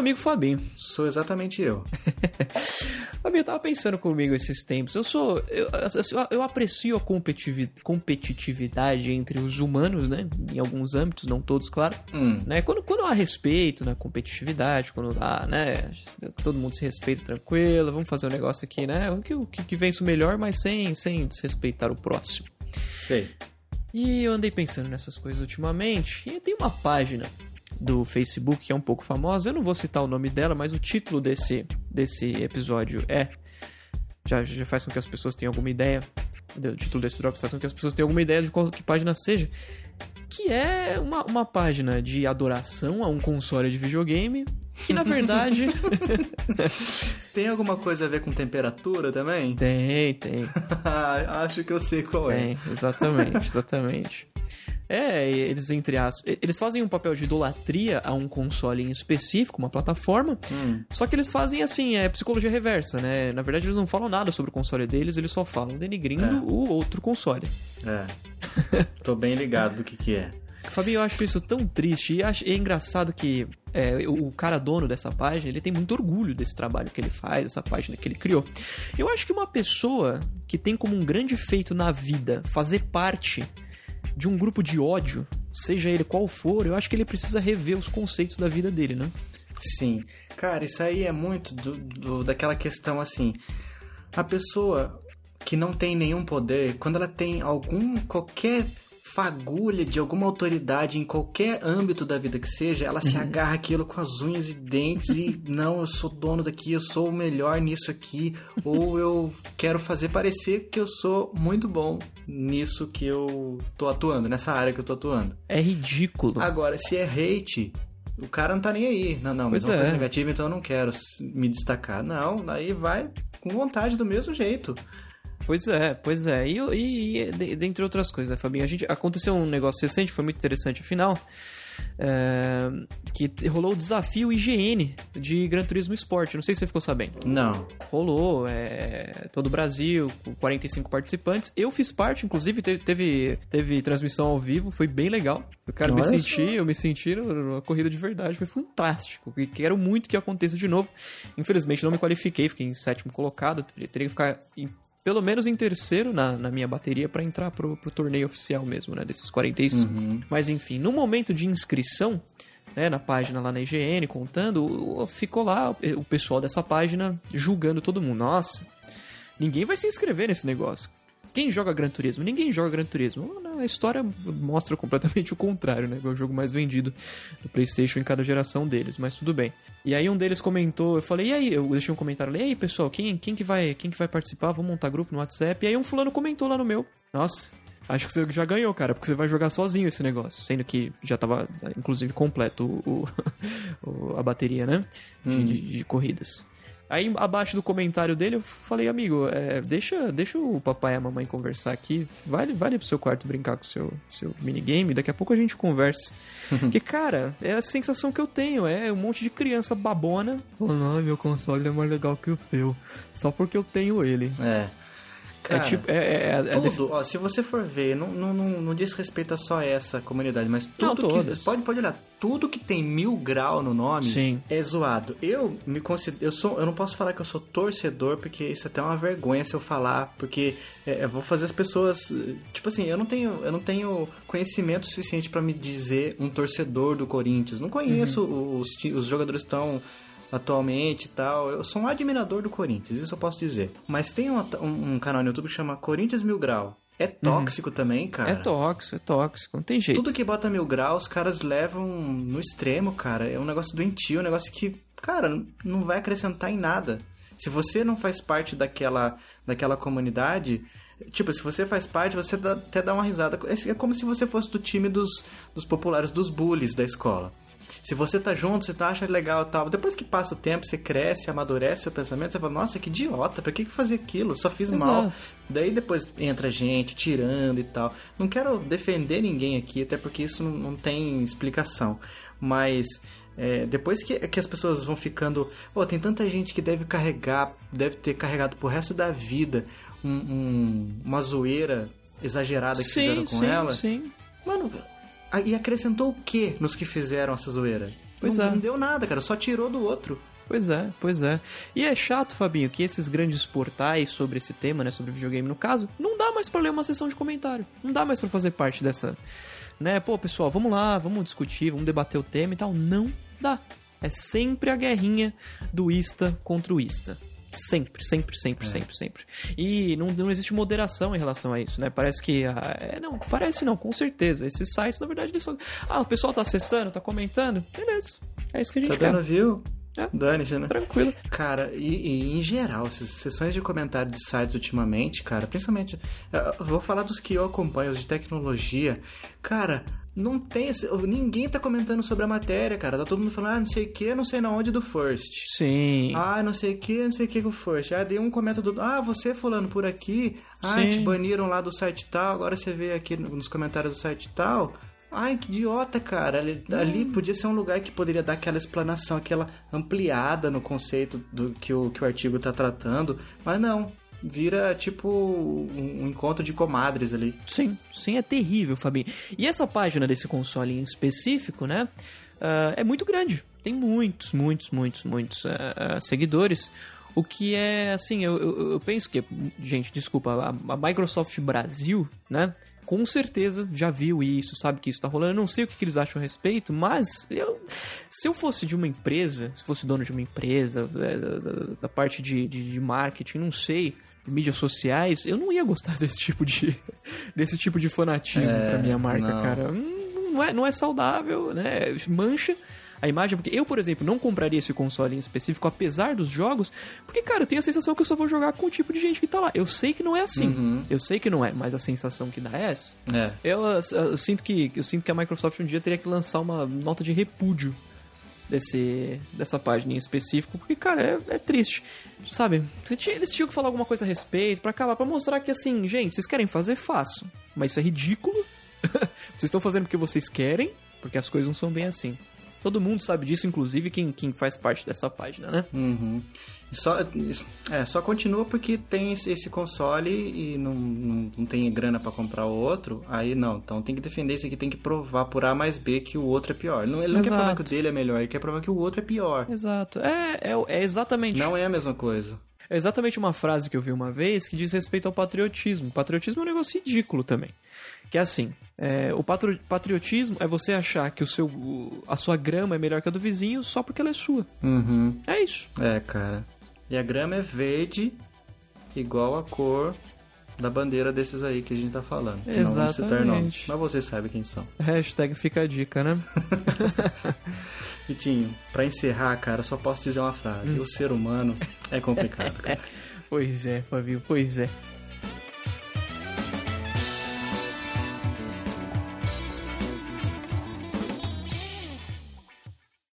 amigo Fabinho. Sou exatamente eu. Fabinho, eu tava pensando comigo esses tempos. Eu sou. Eu, eu, eu aprecio a competitividade entre os humanos, né? Em alguns âmbitos, não todos, claro. Hum. Né? Quando, quando há respeito na competitividade, quando há, né? Todo mundo se respeita tranquilo, vamos fazer um negócio aqui, né? O que, o que vence o melhor, mas sem, sem desrespeitar o próximo. Sei. E eu andei pensando nessas coisas ultimamente. E tem uma página do Facebook que é um pouco famosa. Eu não vou citar o nome dela, mas o título desse, desse episódio é. Já, já faz com que as pessoas tenham alguma ideia. O título desse drop faz com que as pessoas tenham alguma ideia de qual que página seja. Que é uma, uma página de adoração a um console de videogame. Que na verdade. tem alguma coisa a ver com temperatura também? Tem, tem. Acho que eu sei qual é. Tem, exatamente, exatamente. É, eles entre aspas, eles fazem um papel de idolatria a um console em específico, uma plataforma. Hum. Só que eles fazem assim, é psicologia reversa, né? Na verdade, eles não falam nada sobre o console deles, eles só falam denigrindo é. o outro console. É. Tô bem ligado do que que é. Fabinho, eu acho isso tão triste e acho, é engraçado que é, o cara dono dessa página, ele tem muito orgulho desse trabalho que ele faz, dessa página que ele criou. Eu acho que uma pessoa que tem como um grande feito na vida fazer parte de um grupo de ódio, seja ele qual for, eu acho que ele precisa rever os conceitos da vida dele, né? Sim. Cara, isso aí é muito do, do, daquela questão assim. A pessoa que não tem nenhum poder, quando ela tem algum qualquer fagulha de alguma autoridade em qualquer âmbito da vida que seja, ela se uhum. agarra aquilo com as unhas e dentes e não, eu sou dono daqui, eu sou o melhor nisso aqui, ou eu quero fazer parecer que eu sou muito bom nisso que eu tô atuando, nessa área que eu tô atuando. É ridículo. Agora, se é hate, o cara não tá nem aí. Não, não, mas pois é uma é. coisa negativa, então eu não quero me destacar. Não, aí vai com vontade do mesmo jeito. Pois é, pois é. E, e, e dentre outras coisas, né, Fabinho? A gente, aconteceu um negócio recente, foi muito interessante, afinal. É, que rolou o desafio IGN de Gran Turismo Sport. Não sei se você ficou sabendo. Não. Rolou, é, todo o Brasil, com 45 participantes. Eu fiz parte, inclusive, teve, teve, teve transmissão ao vivo, foi bem legal. Eu quero me sentir, eu me senti numa corrida de verdade, foi fantástico. E quero muito que aconteça de novo. Infelizmente não me qualifiquei, fiquei em sétimo colocado, teria que ficar em pelo menos em terceiro na, na minha bateria para entrar pro, pro torneio oficial mesmo, né? Desses 45. Uhum. Mas enfim, no momento de inscrição, né, na página lá na IGN, contando, ficou lá o pessoal dessa página julgando todo mundo. Nossa, ninguém vai se inscrever nesse negócio. Quem joga Gran Turismo? Ninguém joga Gran Turismo. A história mostra completamente o contrário, né? É o jogo mais vendido do PlayStation em cada geração deles, mas tudo bem. E aí um deles comentou, eu falei, e aí? Eu deixei um comentário ali, e aí, pessoal, quem, quem, que vai, quem que vai participar? Vamos montar grupo no WhatsApp. E aí um fulano comentou lá no meu. Nossa, acho que você já ganhou, cara, porque você vai jogar sozinho esse negócio. Sendo que já tava, inclusive, completo o, o a bateria, né? De, hum. de, de corridas. Aí abaixo do comentário dele eu falei, amigo, é, deixa, deixa o papai e a mamãe conversar aqui. Vale, vale pro seu quarto brincar com o seu, seu minigame, daqui a pouco a gente conversa. Porque, cara, é a sensação que eu tenho, é um monte de criança babona. Falando, ai, meu console é mais legal que o seu. Só porque eu tenho ele. É. É Cara, é tipo. É, é, é tudo, def... ó, se você for ver, não, não, não, não diz respeito a só essa comunidade, mas tudo não, que. Pode, pode olhar, tudo que tem mil grau no nome Sim. é zoado. Eu me considero. Eu, sou, eu não posso falar que eu sou torcedor, porque isso é até uma vergonha se eu falar, porque é, eu vou fazer as pessoas. Tipo assim, eu não tenho, eu não tenho conhecimento suficiente para me dizer um torcedor do Corinthians. Não conheço uhum. os, os jogadores tão atualmente e tal. Eu sou um admirador do Corinthians, isso eu posso dizer. Mas tem um, um, um canal no YouTube que chama Corinthians Mil Grau. É uhum. tóxico uhum. também, cara. É tóxico, é tóxico, não tem jeito. Tudo que bota mil graus, os caras levam no extremo, cara. É um negócio doentio, um negócio que, cara, não vai acrescentar em nada. Se você não faz parte daquela, daquela comunidade, Tipo, se você faz parte, você dá, até dá uma risada. É, é como se você fosse do time dos, dos populares, dos bullies da escola. Se você tá junto, você tá, acha legal e tal. Depois que passa o tempo, você cresce, amadurece seu pensamento, você fala, nossa, que idiota, pra que, que fazer aquilo? Só fiz Exato. mal. Daí depois entra gente tirando e tal. Não quero defender ninguém aqui, até porque isso não, não tem explicação. Mas é, depois que, que as pessoas vão ficando. Pô, tem tanta gente que deve carregar, deve ter carregado pro resto da vida um, um, uma zoeira exagerada que sim, fizeram com sim, ela. Sim. Mano, e acrescentou o que nos que fizeram essa zoeira? Pois não, é. não deu nada, cara, só tirou do outro. Pois é, pois é. E é chato, Fabinho, que esses grandes portais sobre esse tema, né, sobre videogame no caso, não dá mais pra ler uma sessão de comentário. Não dá mais pra fazer parte dessa, né? Pô, pessoal, vamos lá, vamos discutir, vamos debater o tema e tal. Não dá. É sempre a guerrinha do Ista contra o Ista. Sempre, sempre, sempre, sempre, sempre. E não, não existe moderação em relação a isso, né? Parece que. ah, é, não, parece não, com certeza. Esses sites, na verdade, eles só. Ah, o pessoal tá acessando, tá comentando. Beleza. É isso que a gente Tá quer. dando view? É. Dane-se, né? Tranquilo. Cara, e, e em geral, essas sessões de comentário de sites ultimamente, cara, principalmente. Vou falar dos que eu acompanho, os de tecnologia. Cara, não tem. Ninguém tá comentando sobre a matéria, cara. Tá todo mundo falando, ah, não sei o que, não sei na onde do First. Sim. Ah, não sei o que, não sei o que com o First. Ah, dei um comenta do. Ah, você falando por aqui. Ah, Sim. te baniram lá do site tal. Agora você vê aqui nos comentários do site tal. Ai, que idiota, cara. Ali, ali podia ser um lugar que poderia dar aquela explanação, aquela ampliada no conceito do que o, que o artigo tá tratando. Mas não. Vira tipo um, encontro de comadres ali. Sim, sim, é terrível, Fabinho. E essa página desse console em específico, né? ah, é muito grande. Tem muitos, muitos, muitos, muitos ah, ah, seguidores. O que é, assim, eu, eu, eu penso que, gente, desculpa, a, a Microsoft Brasil, né? Com certeza já viu isso, sabe que isso tá rolando. Eu não sei o que, que eles acham a respeito, mas eu, se eu fosse de uma empresa, se fosse dono de uma empresa, é, da, da- da parte de, de, de marketing, não sei, de mídias sociais, eu não ia gostar desse tipo de, desse tipo de fanatismo É, pra minha marca, não. cara. Hum, Não é, não é saudável, né? Mancha a imagem, porque eu, por exemplo, não compraria esse console em específico, apesar dos jogos, porque, cara, eu tenho a sensação que eu só vou jogar com o tipo de gente que tá lá. Eu sei que não é assim. Uhum. Eu sei que não é, mas a sensação que dá é essa. É. Eu, eu sinto que eu sinto que a Microsoft um dia teria que lançar uma nota de repúdio desse dessa página em específico, porque cara, é, é triste. Sabe? Eles tinham que falar alguma coisa a respeito pra acabar, pra mostrar que assim, gente, vocês querem fazer, façam. Mas isso é ridículo. vocês estão fazendo porque vocês querem, porque as coisas não são bem assim. Todo mundo sabe disso, inclusive quem, quem faz parte dessa página, né? Uhum. Só, isso- é, só continua porque tem esse, console e não, não, não tem grana pra comprar o outro. Aí não, então tem que defender esse aqui, tem que provar por A mais B que o outro é pior. Não, ele não quer Exato. provar que o dele é melhor, ele quer provar que o outro é pior. Exato. É, é, é exatamente. Não é a mesma coisa. É exatamente uma frase que eu vi uma vez que diz respeito ao patriotismo. Patriotismo é um negócio ridículo também. Que é assim, é, o patriotismo é você achar que o seu, a sua grama é melhor que a do vizinho só porque ela é sua. Uhum. É isso. É, cara. E a grama é verde, igual a cor da bandeira desses aí que a gente tá falando. Que não vamos citar Exatamente. nomes, mas você sabe quem são. Hashtag fica a dica, né? Vitinho, pra encerrar, cara, só posso dizer uma frase. O ser humano é complicado, cara. Pois é, Fabio, pois é.